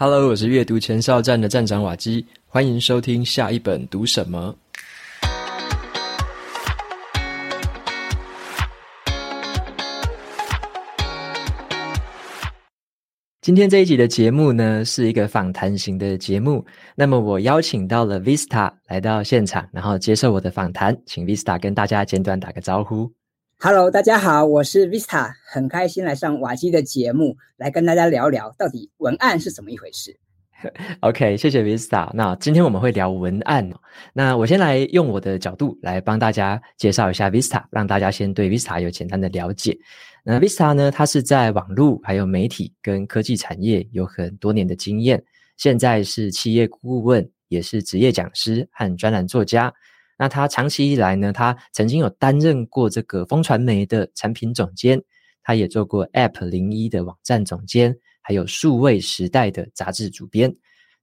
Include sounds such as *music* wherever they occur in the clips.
Hello，我是阅读前哨站的站长瓦基，欢迎收听下一本读什么。今天这一集的节目呢，是一个访谈型的节目。那么我邀请到了 Vista 来到现场，然后接受我的访谈，请 Vista 跟大家简短打个招呼。Hello，大家好，我是 Vista，很开心来上瓦基的节目，来跟大家聊聊到底文案是怎么一回事。*laughs* OK，谢谢 Vista。那今天我们会聊文案。那我先来用我的角度来帮大家介绍一下 Vista，让大家先对 Vista 有简单的了解。那 Vista 呢，它是在网络还有媒体跟科技产业有很多年的经验，现在是企业顾问，也是职业讲师和专栏作家。那他长期以来呢，他曾经有担任过这个风传媒的产品总监，他也做过 App 零一的网站总监，还有数位时代的杂志主编。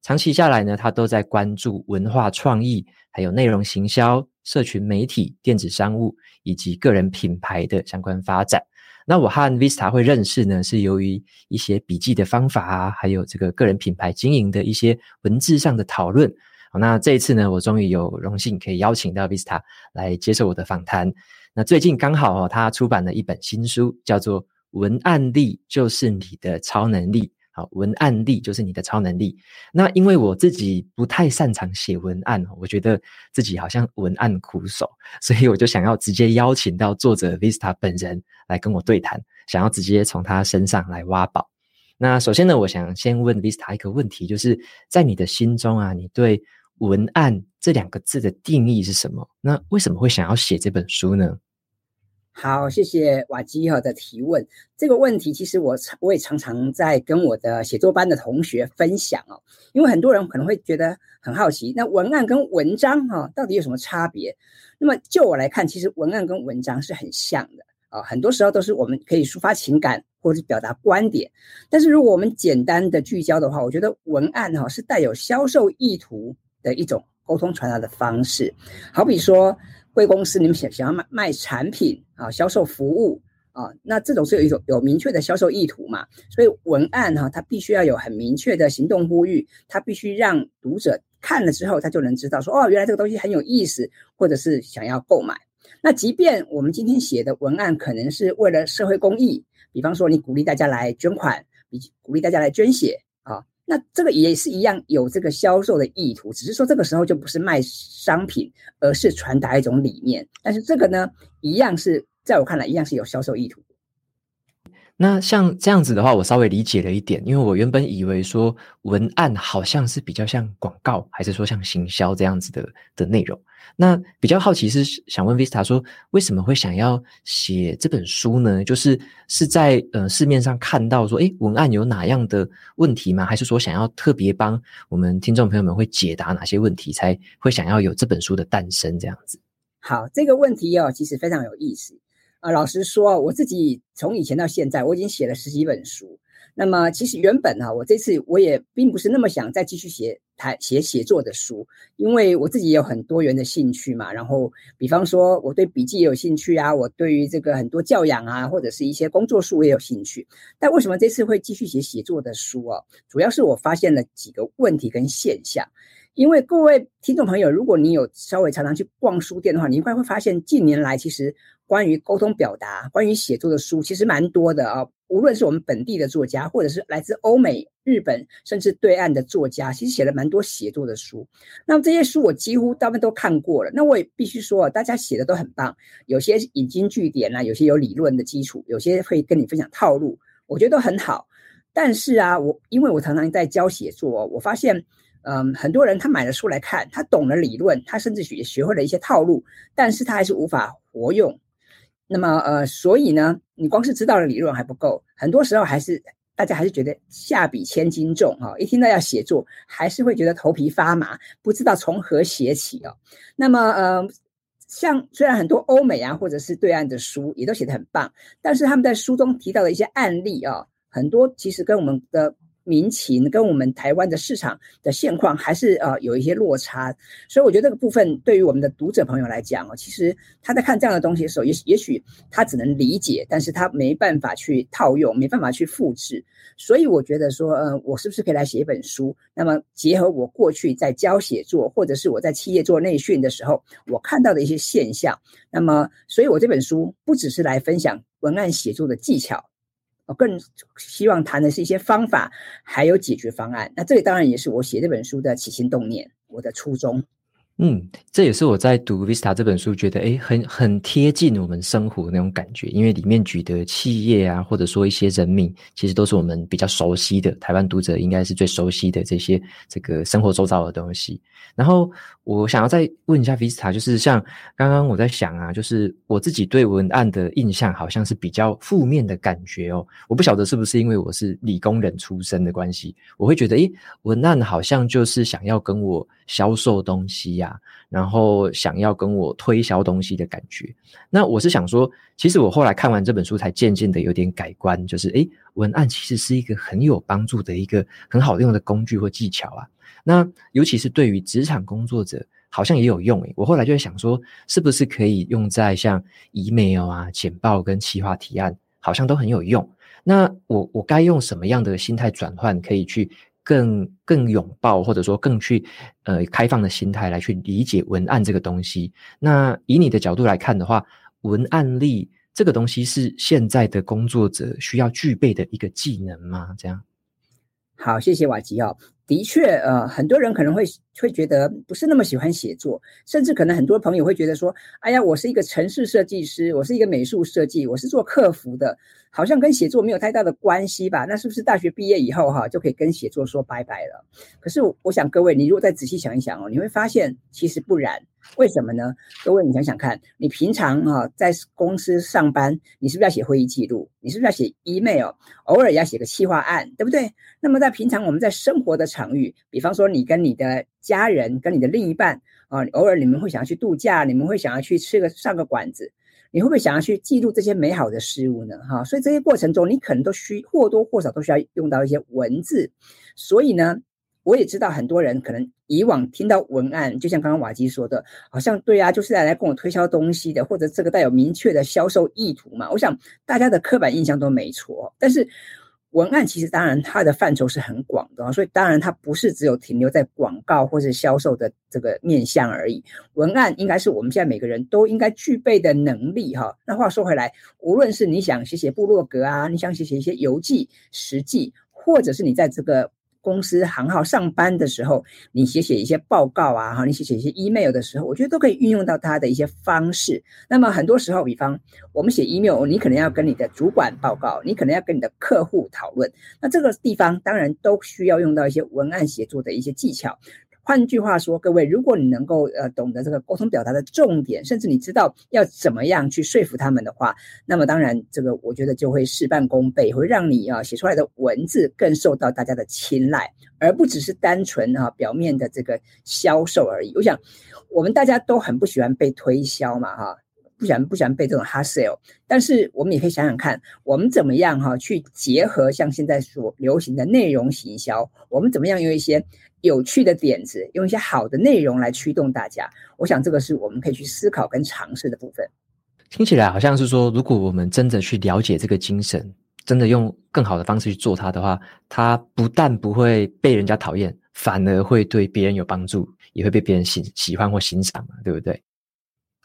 长期下来呢，他都在关注文化创意，还有内容行销、社群媒体、电子商务以及个人品牌的相关发展。那我和 Vista 会认识呢，是由于一些笔记的方法啊，还有这个个人品牌经营的一些文字上的讨论。那这一次呢，我终于有荣幸可以邀请到 Vista 来接受我的访谈。那最近刚好哦，他出版了一本新书，叫做《文案力就是你的超能力》。好，文案力就是你的超能力。那因为我自己不太擅长写文案，我觉得自己好像文案苦手，所以我就想要直接邀请到作者 Vista 本人来跟我对谈，想要直接从他身上来挖宝。那首先呢，我想先问 Vista 一个问题，就是在你的心中啊，你对文案这两个字的定义是什么？那为什么会想要写这本书呢？好，谢谢瓦基哈的提问。这个问题其实我我也常常在跟我的写作班的同学分享哦，因为很多人可能会觉得很好奇，那文案跟文章哈到底有什么差别？那么就我来看，其实文案跟文章是很像的啊，很多时候都是我们可以抒发情感或者是表达观点。但是如果我们简单的聚焦的话，我觉得文案哈是带有销售意图的一种沟通传达的方式，好比说贵公司，你们想想要卖卖产品啊，销售服务啊，那这种是有一种有明确的销售意图嘛，所以文案哈，它必须要有很明确的行动呼吁，它必须让读者看了之后，他就能知道说，哦，原来这个东西很有意思，或者是想要购买。那即便我们今天写的文案可能是为了社会公益，比方说你鼓励大家来捐款，比鼓励大家来捐血啊。那这个也是一样有这个销售的意图，只是说这个时候就不是卖商品，而是传达一种理念。但是这个呢，一样是在我看来，一样是有销售意图。那像这样子的话，我稍微理解了一点，因为我原本以为说文案好像是比较像广告，还是说像行销这样子的的内容。那比较好奇是想问 Vista 说，为什么会想要写这本书呢？就是是在呃市面上看到说，诶，文案有哪样的问题吗？还是说想要特别帮我们听众朋友们会解答哪些问题，才会想要有这本书的诞生这样子？好，这个问题哦，其实非常有意思。啊，老实说，我自己从以前到现在，我已经写了十几本书。那么，其实原本啊，我这次我也并不是那么想再继续写台写写作的书，因为我自己也有很多元的兴趣嘛。然后，比方说，我对笔记也有兴趣啊，我对于这个很多教养啊，或者是一些工作书也有兴趣。但为什么这次会继续写写作的书啊？主要是我发现了几个问题跟现象。因为各位听众朋友，如果你有稍微常常去逛书店的话，你应该会发现近年来其实。关于沟通表达、关于写作的书，其实蛮多的啊。无论是我们本地的作家，或者是来自欧美、日本，甚至对岸的作家，其实写了蛮多写作的书。那么这些书我几乎大部分都看过了。那我也必须说，大家写的都很棒，有些引经据典啊，有些有理论的基础，有些会跟你分享套路，我觉得都很好。但是啊，我因为我常常在教写作，我发现，嗯，很多人他买了书来看，他懂了理论，他甚至学学会了一些套路，但是他还是无法活用。那么，呃，所以呢，你光是知道了理论还不够，很多时候还是大家还是觉得下笔千斤重哈，一听到要写作，还是会觉得头皮发麻，不知道从何写起哦。那么，呃，像虽然很多欧美啊，或者是对岸的书也都写得很棒，但是他们在书中提到的一些案例啊，很多其实跟我们的民情跟我们台湾的市场的现况还是呃有一些落差，所以我觉得这个部分对于我们的读者朋友来讲哦，其实他在看这样的东西的时候，也也许他只能理解，但是他没办法去套用，没办法去复制。所以我觉得说，呃，我是不是可以来写一本书？那么结合我过去在教写作，或者是我在企业做内训的时候，我看到的一些现象，那么，所以我这本书不只是来分享文案写作的技巧。我更希望谈的是一些方法，还有解决方案。那这里当然也是我写这本书的起心动念，我的初衷。嗯，这也是我在读《Vista》这本书，觉得诶很很贴近我们生活那种感觉，因为里面举的企业啊，或者说一些人名，其实都是我们比较熟悉的，台湾读者应该是最熟悉的这些这个生活周遭的东西。然后我想要再问一下 Vista，就是像刚刚我在想啊，就是我自己对文案的印象好像是比较负面的感觉哦，我不晓得是不是因为我是理工人出身的关系，我会觉得诶文案好像就是想要跟我销售东西呀。然后想要跟我推销东西的感觉，那我是想说，其实我后来看完这本书，才渐渐的有点改观，就是诶，文案其实是一个很有帮助的一个很好用的工具或技巧啊。那尤其是对于职场工作者，好像也有用诶。我后来就在想说，是不是可以用在像 email 啊、简报跟企划提案，好像都很有用。那我我该用什么样的心态转换，可以去？更更拥抱，或者说更去呃开放的心态来去理解文案这个东西。那以你的角度来看的话，文案力这个东西是现在的工作者需要具备的一个技能吗？这样。好，谢谢瓦吉奥。的确，呃，很多人可能会会觉得不是那么喜欢写作，甚至可能很多朋友会觉得说：“哎呀，我是一个城市设计师，我是一个美术设计，我是做客服的，好像跟写作没有太大的关系吧？那是不是大学毕业以后哈，就可以跟写作说拜拜了？”可是我想各位，你如果再仔细想一想哦，你会发现其实不然。为什么呢？各位，你想想看，你平常哈在公司上班，你是不是要写会议记录？你是不是要写 email？偶尔也要写个企划案，对不对？那么在平常我们在生活的场域，比方说你跟你的家人、跟你的另一半啊，偶尔你们会想要去度假，你们会想要去吃个上个馆子，你会不会想要去记录这些美好的事物呢？哈，所以这些过程中，你可能都需或多或少都需要用到一些文字，所以呢。我也知道很多人可能以往听到文案，就像刚刚瓦基说的，好像对啊，就是来来跟我推销东西的，或者这个带有明确的销售意图嘛。我想大家的刻板印象都没错，但是文案其实当然它的范畴是很广的，所以当然它不是只有停留在广告或者销售的这个面向而已。文案应该是我们现在每个人都应该具备的能力哈。那话说回来，无论是你想写写部落格啊，你想写写一些游记、实记，或者是你在这个。公司行号上班的时候，你写写一些报告啊，哈，你写写一些 email 的时候，我觉得都可以运用到它的一些方式。那么很多时候，比方我们写 email，你可能要跟你的主管报告，你可能要跟你的客户讨论，那这个地方当然都需要用到一些文案写作的一些技巧。换句话说，各位，如果你能够呃懂得这个沟通表达的重点，甚至你知道要怎么样去说服他们的话，那么当然这个我觉得就会事半功倍，会让你啊写出来的文字更受到大家的青睐，而不只是单纯啊表面的这个销售而已。我想我们大家都很不喜欢被推销嘛，哈。不喜欢不喜欢被这种 hard sell，但是我们也可以想想看，我们怎么样哈去结合像现在所流行的内容行销，我们怎么样用一些有趣的点子，用一些好的内容来驱动大家。我想这个是我们可以去思考跟尝试的部分。听起来好像是说，如果我们真的去了解这个精神，真的用更好的方式去做它的话，它不但不会被人家讨厌，反而会对别人有帮助，也会被别人喜喜欢或欣赏嘛，对不对？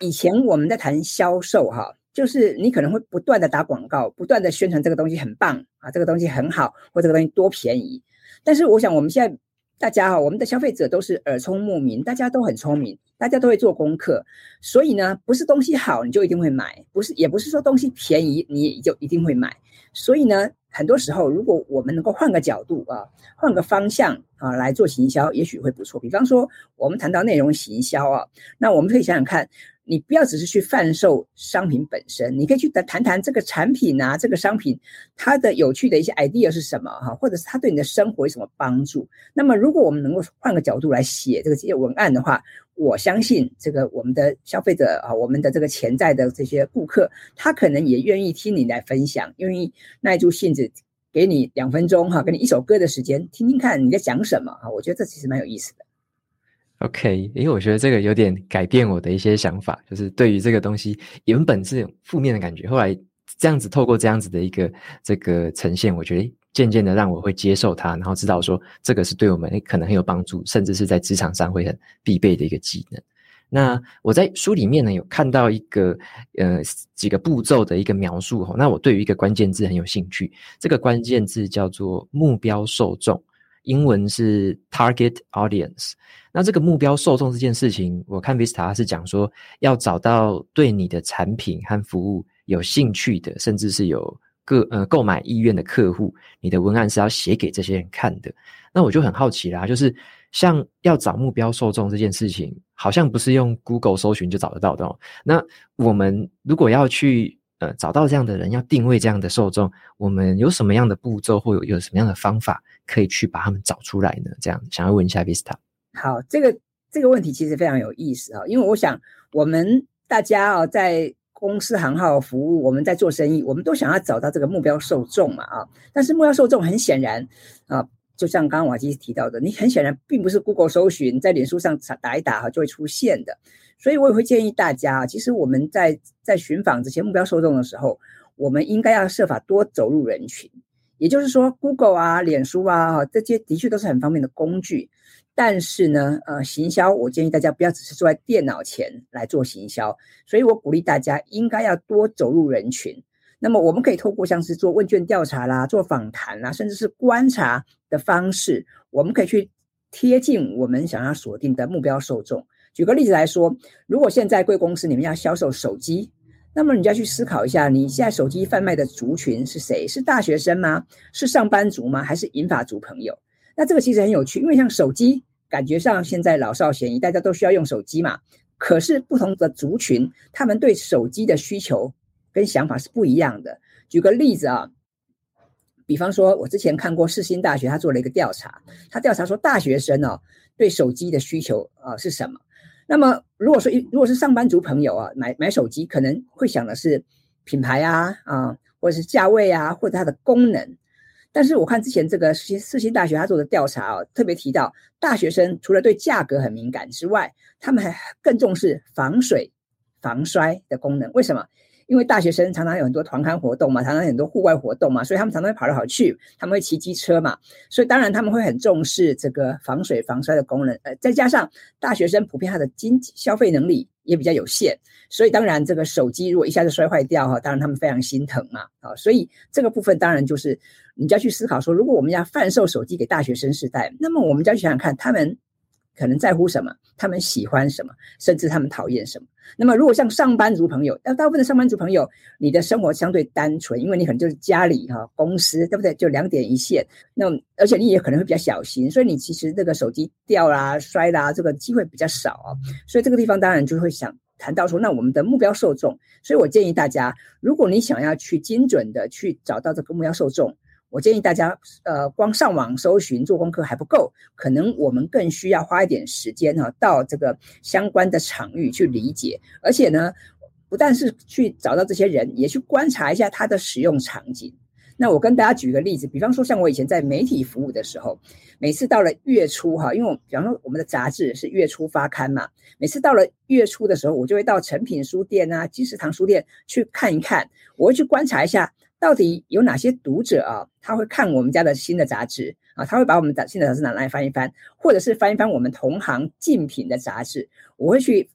以前我们在谈销售哈，就是你可能会不断的打广告，不断的宣传这个东西很棒啊，这个东西很好，或这个东西多便宜。但是我想我们现在大家哈，我们的消费者都是耳聪目明，大家都很聪明，大家都会做功课，所以呢，不是东西好你就一定会买，不是也不是说东西便宜你就一定会买。所以呢，很多时候如果我们能够换个角度啊，换个方向啊来做行销，也许会不错。比方说我们谈到内容行销啊，那我们可以想想看。你不要只是去贩售商品本身，你可以去谈谈这个产品啊，这个商品它的有趣的一些 idea 是什么哈，或者是它对你的生活有什么帮助。那么，如果我们能够换个角度来写这个这些文案的话，我相信这个我们的消费者啊，我们的这个潜在的这些顾客，他可能也愿意听你来分享，愿意耐住性子给你两分钟哈，给你一首歌的时间，听听看你在讲什么哈。我觉得这其实蛮有意思的。OK，因为我觉得这个有点改变我的一些想法，就是对于这个东西原本是负面的感觉，后来这样子透过这样子的一个这个呈现，我觉得渐渐的让我会接受它，然后知道说这个是对我们可能很有帮助，甚至是在职场上会很必备的一个技能。那我在书里面呢有看到一个呃几个步骤的一个描述哈，那我对于一个关键字很有兴趣，这个关键字叫做目标受众，英文是 target audience。那这个目标受众这件事情，我看 Vista 是讲说要找到对你的产品和服务有兴趣的，甚至是有个呃购买意愿的客户，你的文案是要写给这些人看的。那我就很好奇啦，就是。像要找目标受众这件事情，好像不是用 Google 搜寻就找得到的哦。那我们如果要去呃找到这样的人，要定位这样的受众，我们有什么样的步骤或有有什么样的方法可以去把他们找出来呢？这样想要问一下 Vista。好，这个这个问题其实非常有意思啊，因为我想我们大家啊在公司行号服务，我们在做生意，我们都想要找到这个目标受众嘛啊，但是目标受众很显然啊。就像刚刚瓦基提到的，你很显然并不是 Google 搜寻，在脸书上打一打哈就会出现的，所以我也会建议大家啊，其实我们在在寻访这些目标受众的时候，我们应该要设法多走入人群。也就是说，Google 啊、脸书啊，这些的确都是很方便的工具，但是呢，呃，行销我建议大家不要只是坐在电脑前来做行销，所以我鼓励大家应该要多走入人群。那么我们可以透过像是做问卷调查啦、做访谈啦，甚至是观察的方式，我们可以去贴近我们想要锁定的目标受众。举个例子来说，如果现在贵公司你们要销售手机，那么你就要去思考一下，你现在手机贩卖的族群是谁？是大学生吗？是上班族吗？还是银发族朋友？那这个其实很有趣，因为像手机，感觉上现在老少咸宜，大家都需要用手机嘛。可是不同的族群，他们对手机的需求。跟想法是不一样的。举个例子啊，比方说，我之前看过世新大学，他做了一个调查，他调查说大学生哦对手机的需求啊是什么？那么如果说如果是上班族朋友啊买买手机，可能会想的是品牌啊啊，或者是价位啊，或者它的功能。但是我看之前这个世世新大学他做的调查啊，特别提到大学生除了对价格很敏感之外，他们还更重视防水防摔的功能。为什么？因为大学生常常有很多团刊活动嘛，常常很多户外活动嘛，所以他们常常会跑来跑去，他们会骑机车嘛，所以当然他们会很重视这个防水防摔的功能。呃，再加上大学生普遍他的经济消费能力也比较有限，所以当然这个手机如果一下子摔坏掉哈，当然他们非常心疼嘛。啊，所以这个部分当然就是你就要去思考说，如果我们要贩售手机给大学生世代，那么我们就要去想想看他们。可能在乎什么？他们喜欢什么？甚至他们讨厌什么？那么，如果像上班族朋友，那大部分的上班族朋友，你的生活相对单纯，因为你可能就是家里哈、公司，对不对？就两点一线。那而且你也可能会比较小心，所以你其实这个手机掉啦、摔啦，这个机会比较少。所以这个地方当然就会想谈到说，那我们的目标受众。所以我建议大家，如果你想要去精准的去找到这个目标受众。我建议大家，呃，光上网搜寻做功课还不够，可能我们更需要花一点时间哈，到这个相关的场域去理解，而且呢，不但是去找到这些人，也去观察一下他的使用场景。那我跟大家举个例子，比方说像我以前在媒体服务的时候，每次到了月初哈，因为我比方说我们的杂志是月初发刊嘛，每次到了月初的时候，我就会到诚品书店啊、金石堂书店去看一看，我会去观察一下。到底有哪些读者啊？他会看我们家的新的杂志啊？他会把我们的新的杂志拿来翻一翻，或者是翻一翻我们同行竞品的杂志。我会去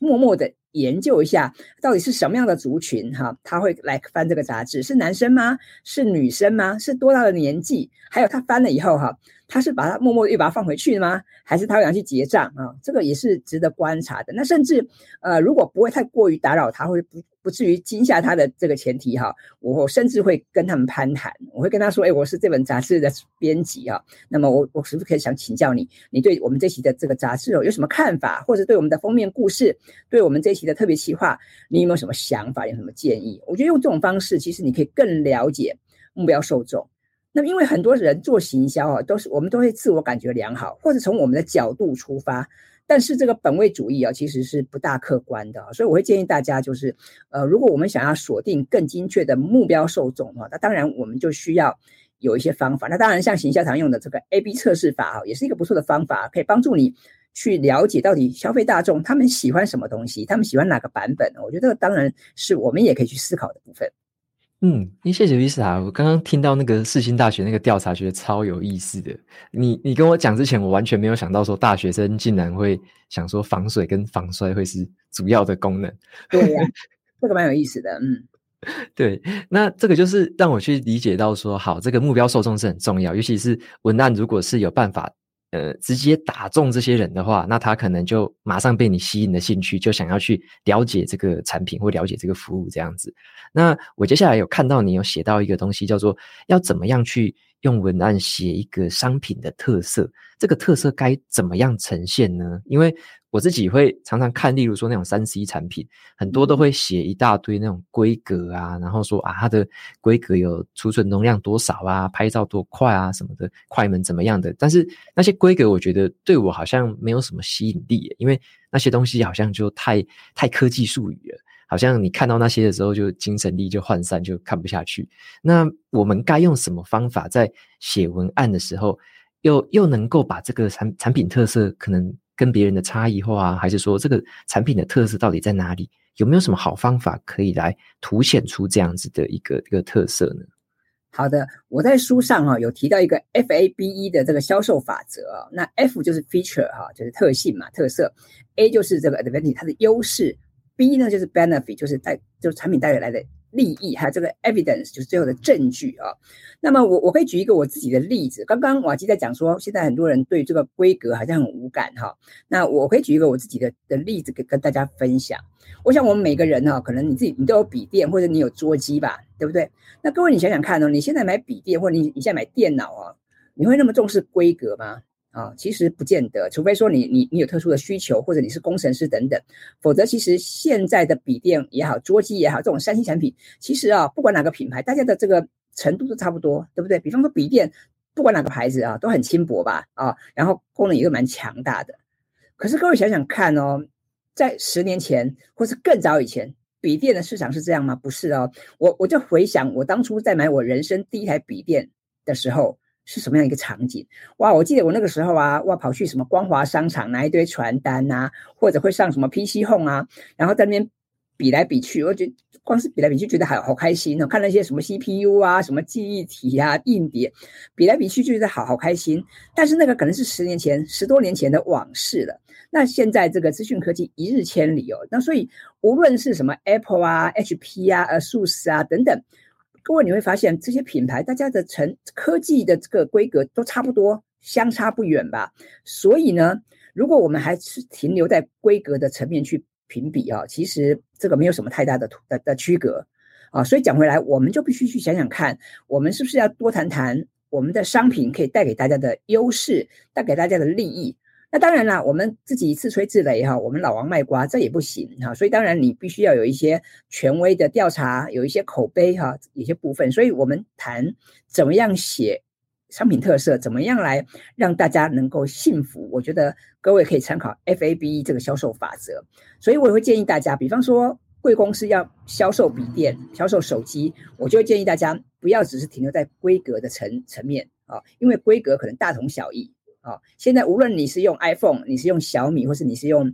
默默的研究一下，到底是什么样的族群哈？他会来翻这个杂志，是男生吗？是女生吗？是多大的年纪？还有他翻了以后哈，他是把它默默的又把它放回去吗？还是他会想去结账啊？这个也是值得观察的。那甚至呃，如果不会太过于打扰他，会不？不至于惊吓他的这个前提哈，我甚至会跟他们攀谈，我会跟他说，哎，我是这本杂志的编辑啊，那么我我是不是可以想请教你，你对我们这期的这个杂志有什么看法，或者对我们的封面故事，对我们这期的特别企划，你有没有什么想法，有什么建议？我觉得用这种方式，其实你可以更了解目标受众。那么因为很多人做行销啊，都是我们都会自我感觉良好，或者从我们的角度出发。但是这个本位主义啊，其实是不大客观的，所以我会建议大家，就是呃，如果我们想要锁定更精确的目标受众的话，那当然我们就需要有一些方法。那当然，像行销常用的这个 A/B 测试法啊，也是一个不错的方法，可以帮助你去了解到底消费大众他们喜欢什么东西，他们喜欢哪个版本。我觉得当然是我们也可以去思考的部分。嗯，谢谢 Vista。我刚刚听到那个世新大学那个调查，觉得超有意思的。你你跟我讲之前，我完全没有想到说大学生竟然会想说防水跟防摔会是主要的功能。对呀、啊，这个蛮有意思的。嗯，*laughs* 对，那这个就是让我去理解到说，好，这个目标受众是很重要，尤其是文案，如果是有办法。呃，直接打中这些人的话，那他可能就马上被你吸引了兴趣，就想要去了解这个产品或了解这个服务这样子。那我接下来有看到你有写到一个东西，叫做要怎么样去用文案写一个商品的特色，这个特色该怎么样呈现呢？因为我自己会常常看，例如说那种三 C 产品，很多都会写一大堆那种规格啊，然后说啊，它的规格有储存容量多少啊，拍照多快啊什么的，快门怎么样的。但是那些规格，我觉得对我好像没有什么吸引力，因为那些东西好像就太太科技术语了，好像你看到那些的时候就精神力就涣散，就看不下去。那我们该用什么方法在写文案的时候，又又能够把这个产产品特色可能跟别人的差异化啊，还是说这个产品的特色到底在哪里？有没有什么好方法可以来凸显出这样子的一个一个特色呢？好的，我在书上哈、有提到一个 F A B E 的这个销售法则啊，那 F 就是 feature 哈、就是特性嘛，特色；A 就是这个 advantage 它的优势；B 呢就是 benefit 就是带就是产品带来的。利益还有这个 evidence 就是最后的证据啊。那么我我可以举一个我自己的例子。刚刚瓦基在讲说，现在很多人对这个规格好像很无感哈。那我可以举一个我自己的的例子，跟跟大家分享。我想我们每个人哈，可能你自己你都有笔电或者你有桌机吧，对不对？那各位你想想看哦，你现在买笔电或者你你现在买电脑啊，你会那么重视规格吗？啊，其实不见得，除非说你你你有特殊的需求，或者你是工程师等等，否则其实现在的笔电也好，桌机也好，这种三星产品，其实啊，不管哪个品牌，大家的这个程度都差不多，对不对？比方说笔电，不管哪个牌子啊，都很轻薄吧，啊，然后功能也都蛮强大的。可是各位想想看哦，在十年前或是更早以前，笔电的市场是这样吗？不是哦，我我就回想我当初在买我人生第一台笔电的时候。是什么样一个场景？哇！我记得我那个时候啊，哇，跑去什么光华商场拿一堆传单呐，或者会上什么 PC Home 啊，然后在那边比来比去，我觉得光是比来比去，觉得好好开心哦。看那些什么 CPU 啊，什么记忆体啊，硬碟，比来比去就觉得好好开心。但是那个可能是十年前、十多年前的往事了。那现在这个资讯科技一日千里哦，那所以无论是什么 Apple 啊、HP 啊、ASUS 啊等等。各位，你会发现这些品牌，大家的成科技的这个规格都差不多，相差不远吧？所以呢，如果我们还是停留在规格的层面去评比啊，其实这个没有什么太大的的的区隔啊。所以讲回来，我们就必须去想想看，我们是不是要多谈谈我们的商品可以带给大家的优势，带给大家的利益。那当然啦，我们自己自吹自擂哈，我们老王卖瓜，这也不行哈。所以当然你必须要有一些权威的调查，有一些口碑哈，有些部分。所以我们谈怎么样写商品特色，怎么样来让大家能够信服。我觉得各位可以参考 FABE 这个销售法则。所以我也会建议大家，比方说贵公司要销售笔电、销售手机，我就会建议大家不要只是停留在规格的层层面啊，因为规格可能大同小异。啊、现在无论你是用 iPhone，你是用小米，或是你是用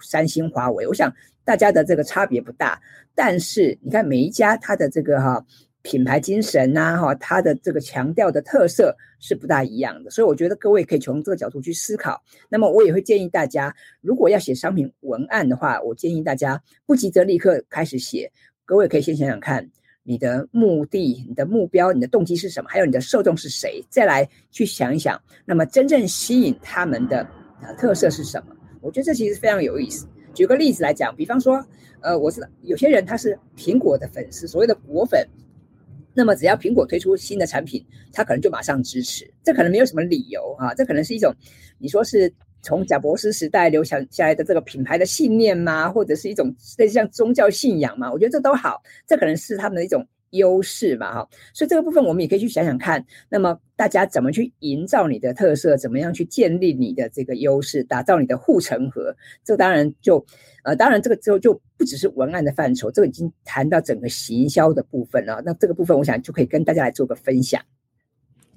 三星、华为，我想大家的这个差别不大。但是你看每一家它的这个哈、品牌精神呐，哈，它的这个强调的特色是不大一样的。所以我觉得各位可以从这个角度去思考。那么我也会建议大家，如果要写商品文案的话，我建议大家不急着立刻开始写，各位可以先想想看。你的目的、你的目标、你的动机是什么？还有你的受众是谁？再来去想一想，那么真正吸引他们的特色是什么？我觉得这其实非常有意思。举个例子来讲，比方说，呃，我知道有些人他是苹果的粉丝，所谓的果粉，那么只要苹果推出新的产品，他可能就马上支持。这可能没有什么理由啊，这可能是一种你说是。从贾伯斯时代留下下来的这个品牌的信念吗？或者是一种类似像宗教信仰吗？我觉得这都好，这可能是他们的一种优势嘛，哈，所以这个部分我们也可以去想想看，那么大家怎么去营造你的特色，怎么样去建立你的这个优势，打造你的护城河，这当然就，呃，当然这个之后就不只是文案的范畴，这个已经谈到整个行销的部分了，那这个部分我想就可以跟大家来做个分享。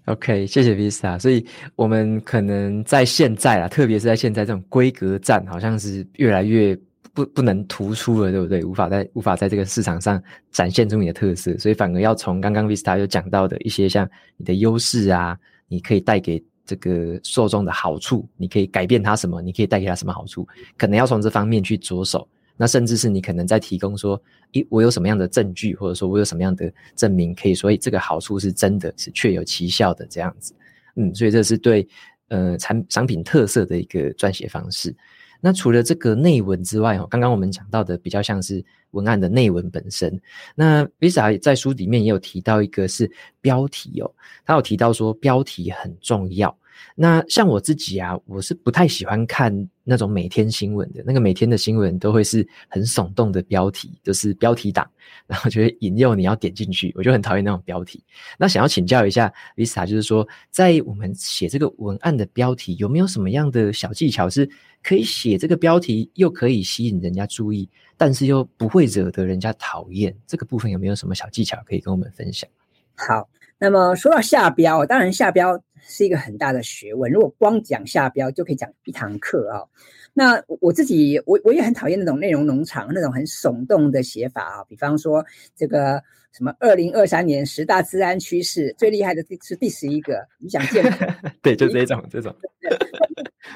OK，谢谢 Vista。所以我们可能在现在啊，特别是在现在这种规格战，好像是越来越。不不能突出了，对不对？无法在无法在这个市场上展现出你的特色，所以反而要从刚刚 Vista 有讲到的一些像你的优势啊，你可以带给这个受众的好处，你可以改变他什么，你可以带给他什么好处，可能要从这方面去着手。那甚至是你可能在提供说，诶，我有什么样的证据，或者说我有什么样的证明，可以说，诶，这个好处是真的，是确有其效的这样子。嗯，所以这是对呃产商品特色的一个撰写方式。那除了这个内文之外，哦，刚刚我们讲到的比较像是文案的内文本身。那 Visa 在书里面也有提到一个是标题哦，他有提到说标题很重要。那像我自己啊，我是不太喜欢看那种每天新闻的，那个每天的新闻都会是很耸动的标题，就是标题党，然后就会引诱你要点进去，我就很讨厌那种标题。那想要请教一下 Lisa，就是说在我们写这个文案的标题，有没有什么样的小技巧是可以写这个标题又可以吸引人家注意，但是又不会惹得人家讨厌？这个部分有没有什么小技巧可以跟我们分享？好，那么说到下标，当然下标。是一个很大的学问。如果光讲下标，就可以讲一堂课啊。那我自己，我我也很讨厌那种内容农场那种很耸动的写法啊。比方说，这个什么二零二三年十大治安趋势，最厉害的是第十一个，你想见？对，就 *laughs* 这种这种。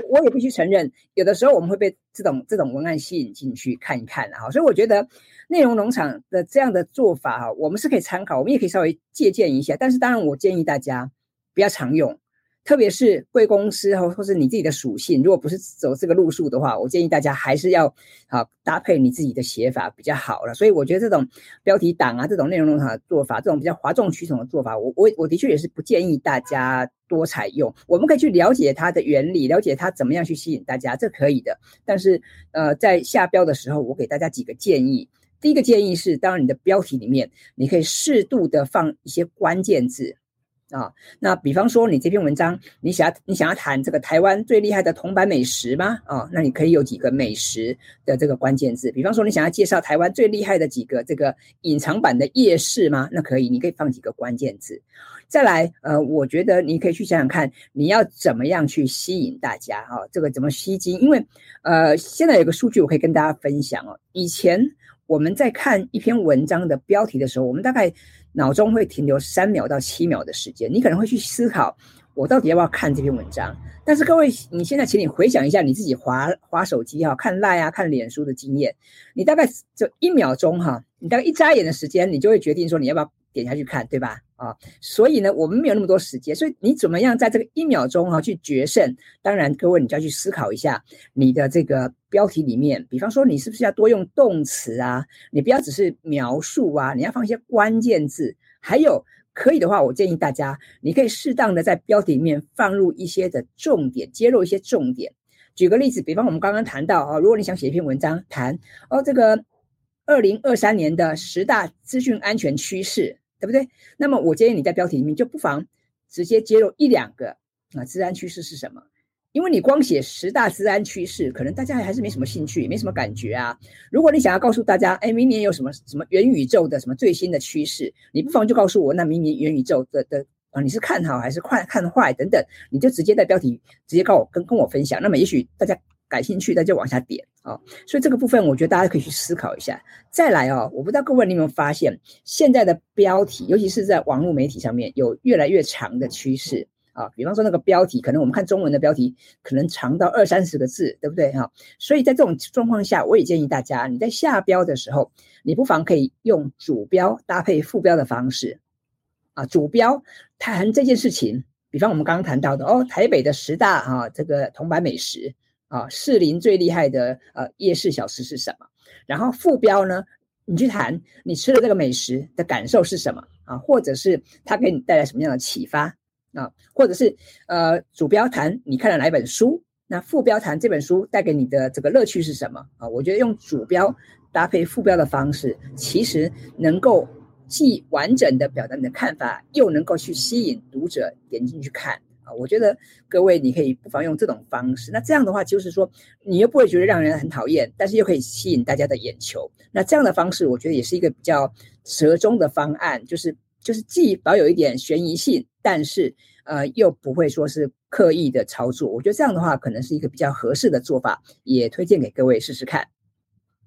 我也必须承认，有的时候我们会被这种这种文案吸引进去看一看啊。所以我觉得内容农场的这样的做法哈，我们是可以参考，我们也可以稍微借鉴一下。但是当然，我建议大家。比较常用，特别是贵公司或或是你自己的属性，如果不是走这个路数的话，我建议大家还是要好搭配你自己的写法比较好了。所以我觉得这种标题党啊，这种内容农场的做法，这种比较哗众取宠的做法，我我我的确也是不建议大家多采用。我们可以去了解它的原理，了解它怎么样去吸引大家，这可以的。但是呃，在下标的时候，我给大家几个建议。第一个建议是，当然你的标题里面，你可以适度的放一些关键字。啊、那比方说你这篇文章，你想要你想要谈这个台湾最厉害的铜板美食吗？啊、那你可以有几个美食的这个关键字。比方说你想要介绍台湾最厉害的几个这个隐藏版的夜市吗？那可以，你可以放几个关键字。再来，呃，我觉得你可以去想想看，你要怎么样去吸引大家啊、这个怎么吸睛？因为呃，现在有个数据我可以跟大家分享哦。以前我们在看一篇文章的标题的时候，我们大概。脑中会停留三秒到七秒的时间，你可能会去思考，我到底要不要看这篇文章？但是各位，你现在请你回想一下你自己划划手机哈、看赖啊、看脸书的经验，你大概就一秒钟哈，你大概一眨眼的时间，你就会决定说你要不要点下去看，对吧？啊，所以呢，我们没有那么多时间，所以你怎么样在这个一秒钟啊去决胜？当然，各位你就要去思考一下你的这个标题里面，比方说你是不是要多用动词啊？你不要只是描述啊，你要放一些关键字。还有可以的话，我建议大家，你可以适当的在标题里面放入一些的重点，揭露一些重点。举个例子，比方我们刚刚谈到啊，如果你想写一篇文章，谈哦这个二零二三年的十大资讯安全趋势。对不对？那么我建议你在标题里面就不妨直接揭露一两个啊，资安趋势是什么？因为你光写十大资安趋势，可能大家还是没什么兴趣，没什么感觉啊。如果你想要告诉大家，哎，明年有什么什么元宇宙的什么最新的趋势，你不妨就告诉我，那明年元宇宙的的啊，你是看好还是看看坏等等，你就直接在标题直接告我跟跟我分享。那么也许大家。感兴趣，那就往下点啊、哦。所以这个部分，我觉得大家可以去思考一下。再来哦，我不知道各位你有没有发现，现在的标题，尤其是在网络媒体上面，有越来越长的趋势啊。比方说那个标题，可能我们看中文的标题，可能长到二三十个字，对不对哈、所以在这种状况下，我也建议大家，你在下标的时候，你不妨可以用主标搭配副标的方式啊。主标谈这件事情，比方我们刚刚谈到的哦，台北的十大啊，这个铜板美食。啊，士林最厉害的呃夜市小吃是什么？然后副标呢，你去谈你吃的这个美食的感受是什么啊？或者是它给你带来什么样的启发啊？或者是呃主标谈你看了哪一本书？那副标谈这本书带给你的这个乐趣是什么啊？我觉得用主标搭配副标的方式，其实能够既完整的表达你的看法，又能够去吸引读者点进去看啊。我觉得各位你可以不妨用这种方式。那这样的话，就是说你又不会觉得让人很讨厌，但是又可以吸引大家的眼球。那这样的方式，我觉得也是一个比较折中的方案，就是就是既保有一点悬疑性，但是呃又不会说是刻意的操作。我觉得这样的话，可能是一个比较合适的做法，也推荐给各位试试看。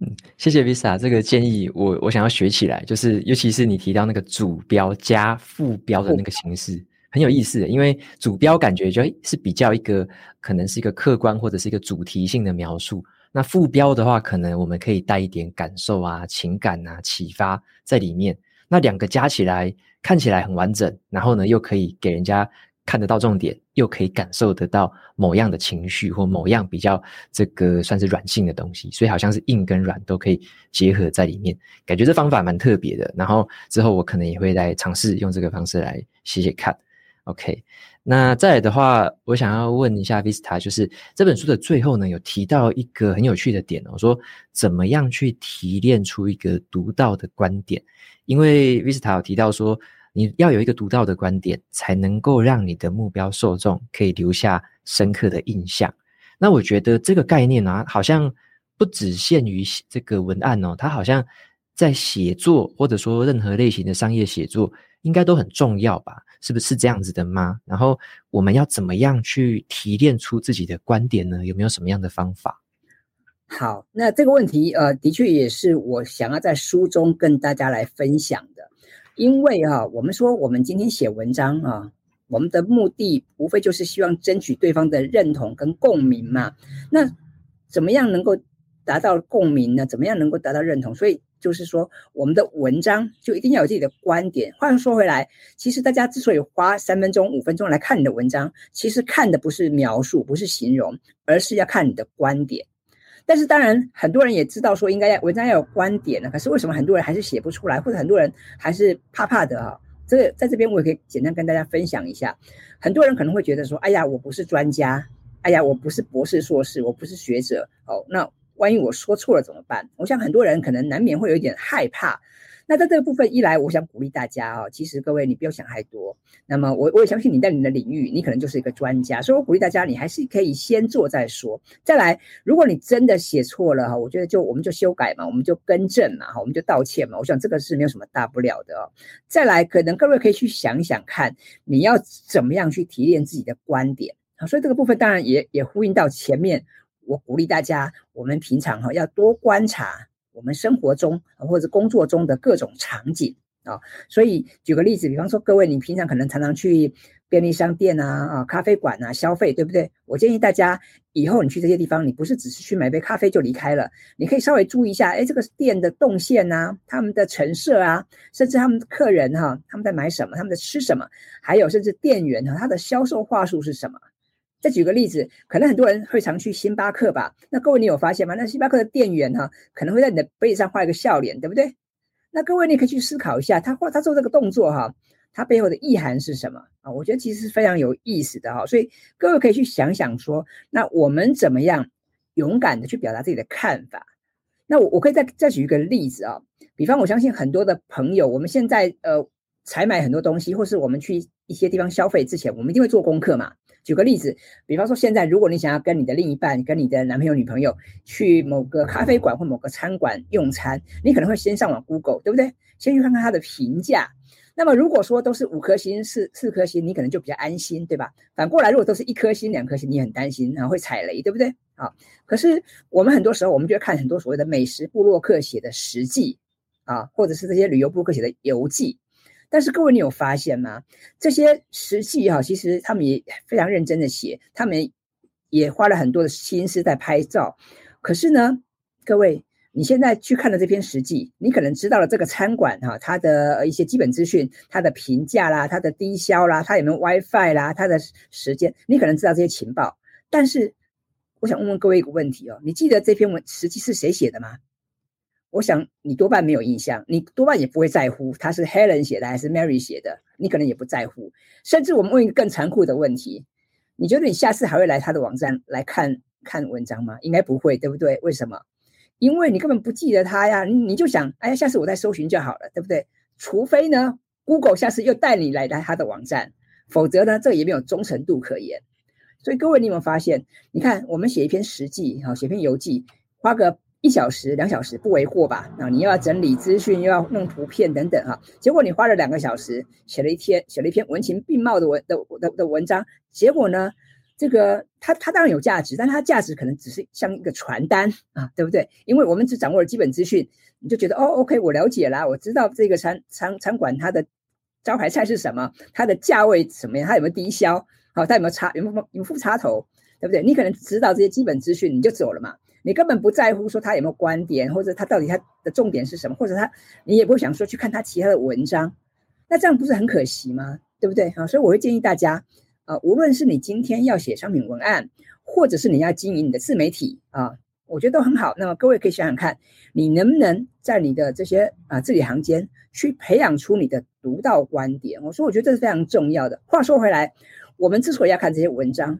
嗯，谢谢 Vista 这个建议，我我想要学起来，就是尤其是你提到那个主标加副标的那个形式，很有意思。因为主标感觉就是比较一个可能是一个客观或者是一个主题性的描述，那副标的话，可能我们可以带一点感受啊、情感啊、启发在里面。那两个加起来看起来很完整，然后呢又可以给人家。看得到重点，又可以感受得到某样的情绪或某样比较这个算是软性的东西，所以好像是硬跟软都可以结合在里面，感觉这方法蛮特别的。然后之后我可能也会来尝试用这个方式来写写看。OK，那再来的话，我想要问一下 Vista，就是这本书的最后呢，有提到一个很有趣的点哦，说怎么样去提炼出一个独到的观点，因为 Vista 有提到说。你要有一个独到的观点，才能够让你的目标受众可以留下深刻的印象。那我觉得这个概念啊，好像不只限于这个文案哦，它好像在写作或者说任何类型的商业写作，应该都很重要吧？是不是这样子的吗？然后我们要怎么样去提炼出自己的观点呢？有没有什么样的方法？好，那这个问题呃，的确也是我想要在书中跟大家来分享的。因为哈、啊，我们说我们今天写文章啊，我们的目的无非就是希望争取对方的认同跟共鸣嘛。那怎么样能够达到共鸣呢？怎么样能够达到认同？所以就是说，我们的文章就一定要有自己的观点。话又说回来，其实大家之所以花三分钟、五分钟来看你的文章，其实看的不是描述，不是形容，而是要看你的观点。但是当然，很多人也知道说应该要文章要有观点的。可是为什么很多人还是写不出来，或者很多人还是怕怕的啊？这个在这边我也可以简单跟大家分享一下。很多人可能会觉得说：“哎呀，我不是专家，哎呀，我不是博士、硕士，我不是学者。哦，那万一我说错了怎么办？”我想很多人可能难免会有一点害怕。那在这个部分一来，我想鼓励大家啊，其实各位你不要想太多。那么我我也相信你在你的领域，你可能就是一个专家，所以我鼓励大家，你还是可以先做再说。再来，如果你真的写错了哈，我觉得就我们就修改嘛，我们就更正嘛，我们就道歉嘛。我想这个是没有什么大不了的哦。再来，可能各位可以去想想看，你要怎么样去提炼自己的观点啊。所以这个部分当然也也呼应到前面，我鼓励大家，我们平常哈要多观察。我们生活中或者工作中的各种场景啊，所以举个例子，比方说各位，你平常可能常常去便利商店啊、啊咖啡馆啊消费，对不对？我建议大家以后你去这些地方，你不是只是去买杯咖啡就离开了，你可以稍微注意一下，哎，这个店的动线啊，他们的陈设啊，甚至他们客人哈、他们在买什么，他们在吃什么，还有甚至店员哈、他的销售话术是什么？再举个例子，可能很多人会常去星巴克吧？那各位你有发现吗？那星巴克的店员哈，可能会在你的杯子上画一个笑脸，对不对？那各位你可以去思考一下，他画他做这个动作哈，他背后的意涵是什么啊？我觉得其实是非常有意思的哈。所以各位可以去想想说，那我们怎么样勇敢的去表达自己的看法？那我我可以再再举一个例子啊，比方我相信很多的朋友，我们现在呃采买很多东西，或是我们去一些地方消费之前，我们一定会做功课嘛。举个例子，比方说现在，如果你想要跟你的另一半、跟你的男朋友、女朋友去某个咖啡馆或某个餐馆用餐，你可能会先上网 Google，对不对？先去看看他的评价。那么如果说都是五颗星、四四颗星，你可能就比较安心，对吧？反过来，如果都是一颗星、两颗星，你很担心，然后会踩雷，对不对？好，可是我们很多时候，我们就会看很多所谓的美食部落客写的食记啊，或者是这些旅游部落客写的游记。但是各位，你有发现吗？这些实际哈，其实他们也非常认真的写，他们也花了很多的心思在拍照。可是呢，各位，你现在去看了这篇实际，你可能知道了这个餐馆哈，它的一些基本资讯，它的评价啦，它的低消啦，它有没有 WiFi 啦，它的时间，你可能知道这些情报。但是，我想问问各位一个问题哦，你记得这篇文实际是谁写的吗？我想你多半没有印象，你多半也不会在乎他是 Helen 写的还是 Mary 写的，你可能也不在乎。甚至我们问一个更残酷的问题：你觉得你下次还会来他的网站来看看文章吗？应该不会，对不对？为什么？因为你根本不记得他呀，你你就想，哎呀，下次我再搜寻就好了，对不对？除非呢，Google 下次又带你来来他的网站，否则呢，这也没有忠诚度可言。所以各位，你有没有发现？你看，我们写一篇实记，哈，写篇游记，花个一小时、两小时不为过吧？啊，你又要整理资讯，又要弄图片等等，哈，结果你花了两个小时，写了一篇，写了一篇文情并茂的文的的的文章，结果呢，这个它它当然有价值，但它价值可能只是像一个传单啊，对不对？因为我们只掌握了基本资讯，你就觉得哦，OK，我了解了，我知道这个餐餐餐馆它的招牌菜是什么，它的价位怎么样，它有没有低消。好，它有没有插有没有有附插头，对不对？你可能知道这些基本资讯，你就走了嘛。你根本不在乎说他有没有观点，或者他到底他的重点是什么，或者他你也不会想说去看他其他的文章。那这样不是很可惜吗？对不对？啊，所以我会建议大家啊，无论是你今天要写商品文案，或者是你要经营你的自媒体啊，我觉得都很好。那么各位可以想想看，你能不能在你的这些啊字里行间去培养出你的独到观点？我说，我觉得这是非常重要的。话说回来。我们之所以要看这些文章，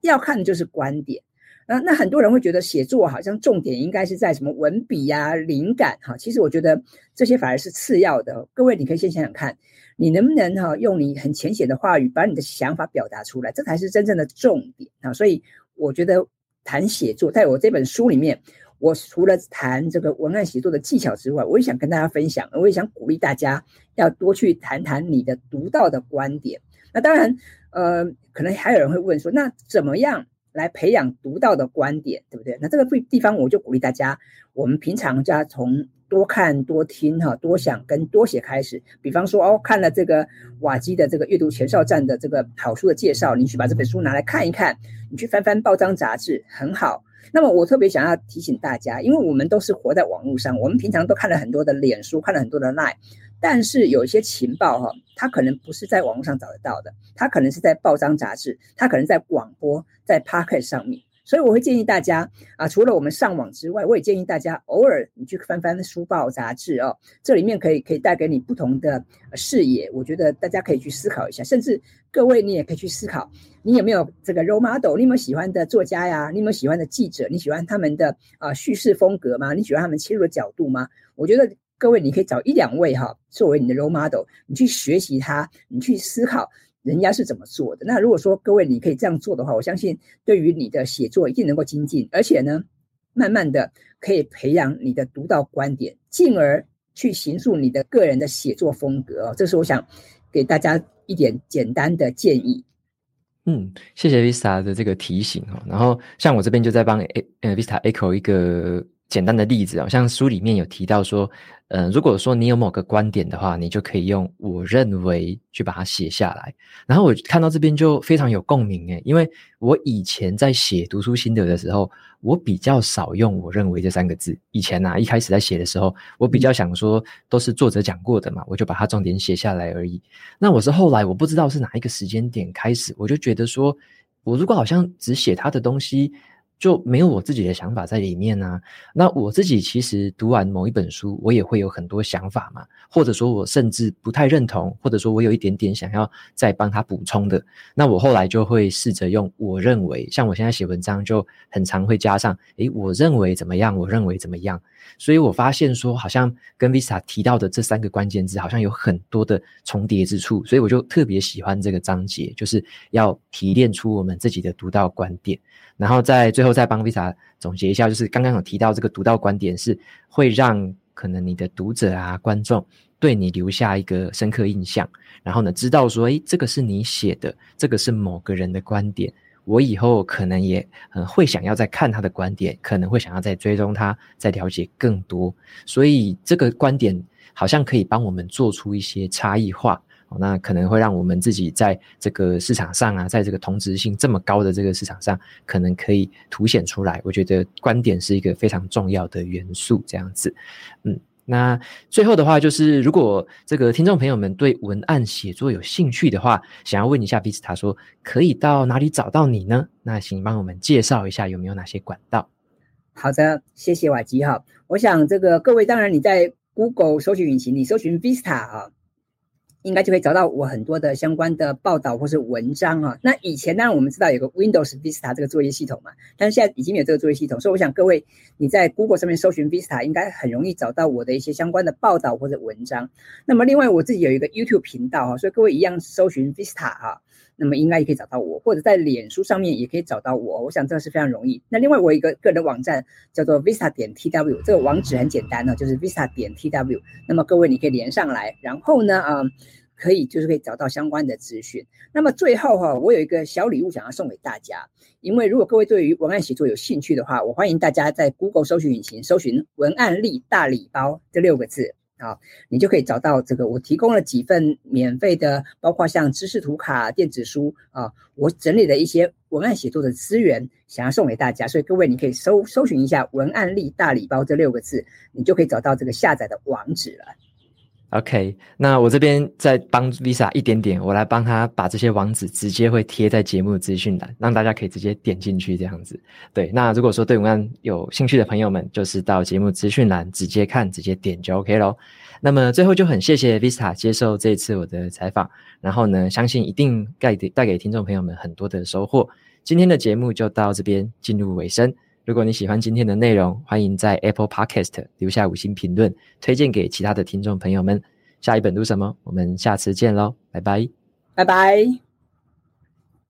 要看的就是观点。那那很多人会觉得写作好像重点应该是在什么文笔呀、灵感哈。其实我觉得这些反而是次要的。各位，你可以先想想看，你能不能哈用你很浅显的话语把你的想法表达出来，这才是真正的重点啊。所以我觉得谈写作，在我这本书里面，我除了谈这个文案写作的技巧之外，我也想跟大家分享，我也想鼓励大家要多去谈谈你的独到的观点。那当然。呃，可能还有人会问说，那怎么样来培养独到的观点，对不对？那这个地方我就鼓励大家，我们平常就要从多看、多听、哈、多想跟多写开始。比方说，哦，看了这个瓦基的这个阅读前哨站的这个好书的介绍，你去把这本书拿来看一看，你去翻翻报章杂志，很好。那么我特别想要提醒大家，因为我们都是活在网络上，我们平常都看了很多的脸书，看了很多的 Line。但是有一些情报哈，它可能不是在网络上找得到的，它可能是在报章杂志，它可能在广播，在 Podcast 上面。所以我会建议大家啊，除了我们上网之外，我也建议大家偶尔你去翻翻书报杂志哦，这里面可以可以带给你不同的视野。我觉得大家可以去思考一下，甚至各位你也可以去思考，你有没有这个 role model？你有没有喜欢的作家呀？你有没有喜欢的记者？你喜欢他们的啊叙事风格吗？你喜欢他们切入的角度吗？我觉得。各位，你可以找一两位哈，作为你的 role model，你去学习他，你去思考人家是怎么做的。那如果说各位你可以这样做的话，我相信对于你的写作一定能够精进，而且呢，慢慢的可以培养你的独到观点，进而去形塑你的个人的写作风格哦。这是我想给大家一点简单的建议。嗯，谢谢 Vista 的这个提醒哈。然后像我这边就在帮 A 呃 Vista echo 一个。简单的例子啊，像书里面有提到说，呃，如果说你有某个观点的话，你就可以用“我认为”去把它写下来。然后我看到这边就非常有共鸣诶，因为我以前在写读书心得的时候，我比较少用“我认为”这三个字。以前啊，一开始在写的时候，我比较想说都是作者讲过的嘛，我就把它重点写下来而已。那我是后来我不知道是哪一个时间点开始，我就觉得说，我如果好像只写他的东西。就没有我自己的想法在里面啊。那我自己其实读完某一本书，我也会有很多想法嘛，或者说我甚至不太认同，或者说我有一点点想要再帮他补充的。那我后来就会试着用我认为，像我现在写文章就很常会加上，诶，我认为怎么样？我认为怎么样？所以我发现说，好像跟 Visa 提到的这三个关键字，好像有很多的重叠之处，所以我就特别喜欢这个章节，就是要提炼出我们自己的独到观点。然后在最后再帮 Visa 总结一下，就是刚刚有提到这个独到观点是会让可能你的读者啊、观众对你留下一个深刻印象，然后呢，知道说，诶，这个是你写的，这个是某个人的观点，我以后可能也嗯会想要再看他的观点，可能会想要再追踪他，再了解更多，所以这个观点好像可以帮我们做出一些差异化。那可能会让我们自己在这个市场上啊，在这个同质性这么高的这个市场上，可能可以凸显出来。我觉得观点是一个非常重要的元素，这样子。嗯，那最后的话就是，如果这个听众朋友们对文案写作有兴趣的话，想要问一下 Vista 说，可以到哪里找到你呢？那请帮我们介绍一下有没有哪些管道？好的，谢谢瓦基哈。我想这个各位，当然你在 Google 搜寻引擎，你搜寻 Vista 啊。应该就可以找到我很多的相关的报道或是文章啊。那以前当然我们知道有个 Windows Vista 这个作业系统嘛，但是现在已经没有这个作业系统，所以我想各位你在 Google 上面搜寻 Vista，应该很容易找到我的一些相关的报道或者文章。那么另外我自己有一个 YouTube 频道啊，所以各位一样搜寻 Vista 啊，那么应该也可以找到我，或者在脸书上面也可以找到我。我想这个是非常容易。那另外我有一个个人网站叫做 visa 点 TW，这个网址很简单呢，就是 visa 点 TW。那么各位你可以连上来，然后呢，啊。可以，就是可以找到相关的资讯。那么最后哈，我有一个小礼物想要送给大家。因为如果各位对于文案写作有兴趣的话，我欢迎大家在 Google 搜寻引擎搜寻“文案力大礼包”这六个字啊，你就可以找到这个。我提供了几份免费的，包括像知识图卡、电子书啊，我整理的一些文案写作的资源，想要送给大家。所以各位，你可以搜搜寻一下“文案力大礼包”这六个字，你就可以找到这个下载的网址了。OK，那我这边再帮 Visa 一点点，我来帮他把这些网址直接会贴在节目资讯栏，让大家可以直接点进去这样子。对，那如果说对文案有兴趣的朋友们，就是到节目资讯栏直接看，直接点就 OK 咯。那么最后就很谢谢 Visa 接受这一次我的采访，然后呢，相信一定带给带给听众朋友们很多的收获。今天的节目就到这边进入尾声。如果你喜欢今天的内容，欢迎在 Apple Podcast 留下五星评论，推荐给其他的听众朋友们。下一本读什么？我们下次见喽，拜拜，拜拜。